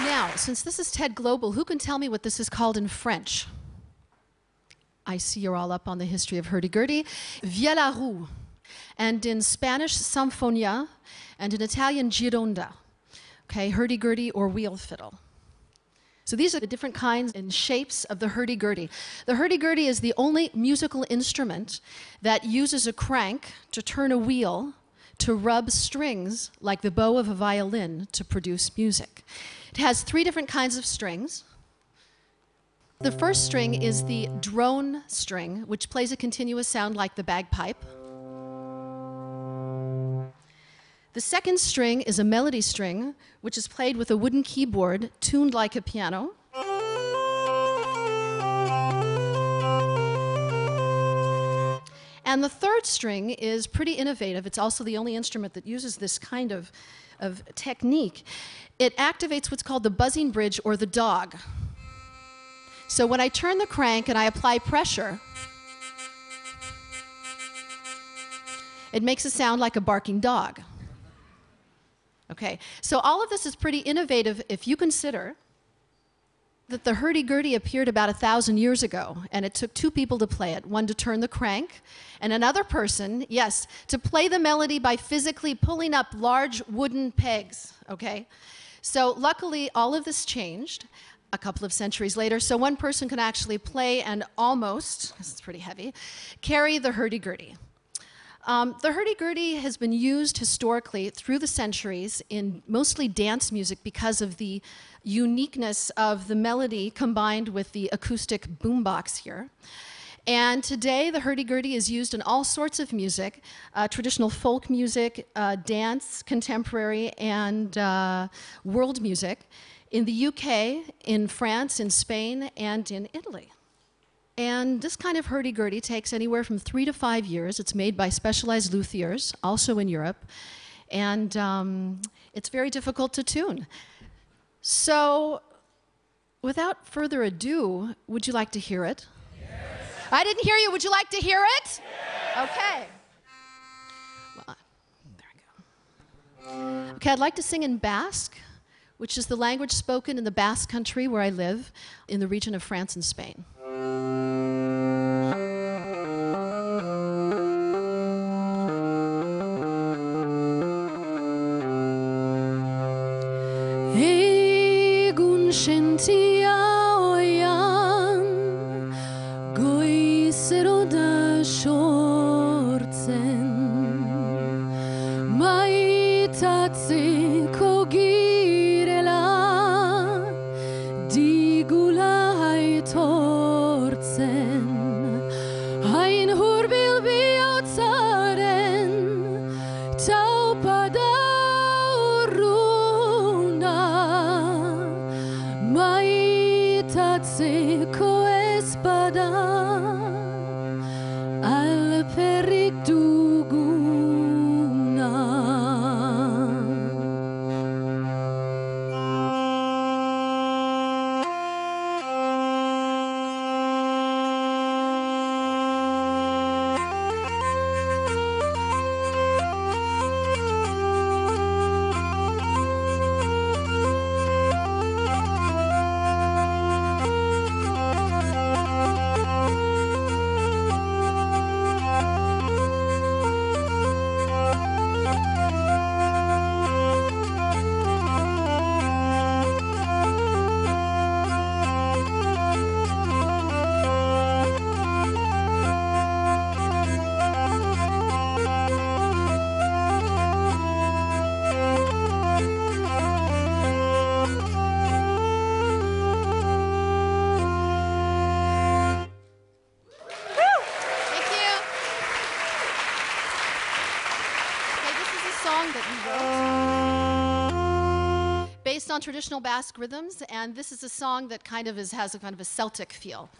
Now, since this is TED Global, who can tell me what this is called in French? I see you're all up on the history of hurdy-gurdy. Viella And in Spanish, Sanfonia, and in Italian, Ghironda. Okay, hurdy-gurdy or wheel fiddle. So these are the different kinds and shapes of the hurdy-gurdy. The hurdy-gurdy is the only musical instrument that uses a crank to turn a wheel to rub strings like the bow of a violin to produce music. It has three different kinds of strings. The first string is the drone string, which plays a continuous sound like the bagpipe. The second string is a melody string, which is played with a wooden keyboard tuned like a piano. And the third string is pretty innovative. It's also the only instrument that uses this kind of, of technique. It activates what's called the buzzing bridge or the dog. So when I turn the crank and I apply pressure, it makes a sound like a barking dog. Okay, so all of this is pretty innovative if you consider that the hurdy-gurdy appeared about a thousand years ago, and it took two people to play it, one to turn the crank, and another person, yes, to play the melody by physically pulling up large wooden pegs, okay? So luckily, all of this changed a couple of centuries later, so one person can actually play and almost, this is pretty heavy, carry the hurdy-gurdy. Um, the hurdy-gurdy has been used historically through the centuries in mostly dance music because of the uniqueness of the melody combined with the acoustic boombox here. And today, the hurdy-gurdy is used in all sorts of music, uh, traditional folk music, uh, dance, contemporary, and uh, world music in the UK, in France, in Spain, and in Italy. And this kind of hurdy-gurdy takes anywhere from three to five years. It's made by specialized luthiers, also in Europe. And um, it's very difficult to tune. So without further ado, would you like to hear it? Yes. I didn't hear you. Would you like to hear it? Yes. Okay. There go. Okay, I'd like to sing in Basque, which is the language spoken in the Basque country where I live, in the region of France and Spain. Girela digula aitortzen hain hurbil bihotzaren taupada urruna maitatzeko ezpada song that wrote based on traditional Basque rhythms, and this is a song that kind of is, has a kind of a Celtic feel.